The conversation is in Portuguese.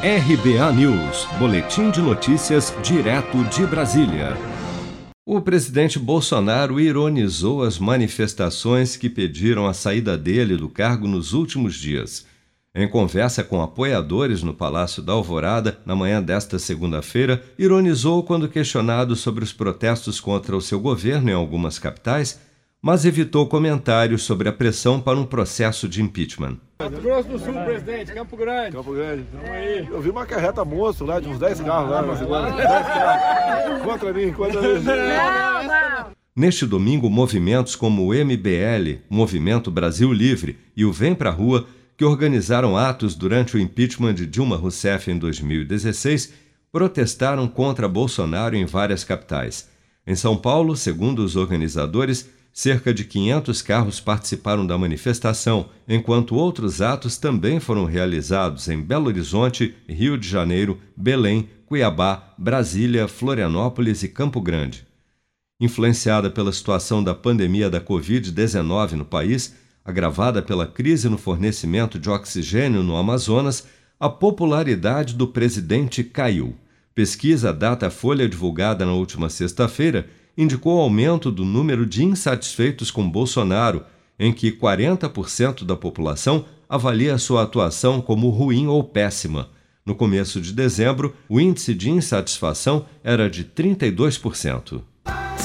RBA News, Boletim de Notícias, direto de Brasília. O presidente Bolsonaro ironizou as manifestações que pediram a saída dele do cargo nos últimos dias. Em conversa com apoiadores no Palácio da Alvorada, na manhã desta segunda-feira, ironizou quando questionado sobre os protestos contra o seu governo em algumas capitais, mas evitou comentários sobre a pressão para um processo de impeachment. Mato Grosso do Sul, presidente, Campo Grande. Campo Grande. Vamos aí. Eu vi uma carreta monstro lá, de uns 10 carros lá na segunda. 10 carros. Contra mim, contra mim. Não, não. Neste domingo, movimentos como o MBL, Movimento Brasil Livre e o Vem Pra Rua, que organizaram atos durante o impeachment de Dilma Rousseff em 2016, protestaram contra Bolsonaro em várias capitais. Em São Paulo, segundo os organizadores, cerca de 500 carros participaram da manifestação, enquanto outros atos também foram realizados em Belo Horizonte, Rio de Janeiro, Belém, Cuiabá, Brasília, Florianópolis e Campo Grande. Influenciada pela situação da pandemia da Covid-19 no país, agravada pela crise no fornecimento de oxigênio no Amazonas, a popularidade do presidente caiu. Pesquisa Datafolha divulgada na última sexta-feira indicou aumento do número de insatisfeitos com Bolsonaro, em que 40% da população avalia sua atuação como ruim ou péssima. No começo de dezembro, o índice de insatisfação era de 32%.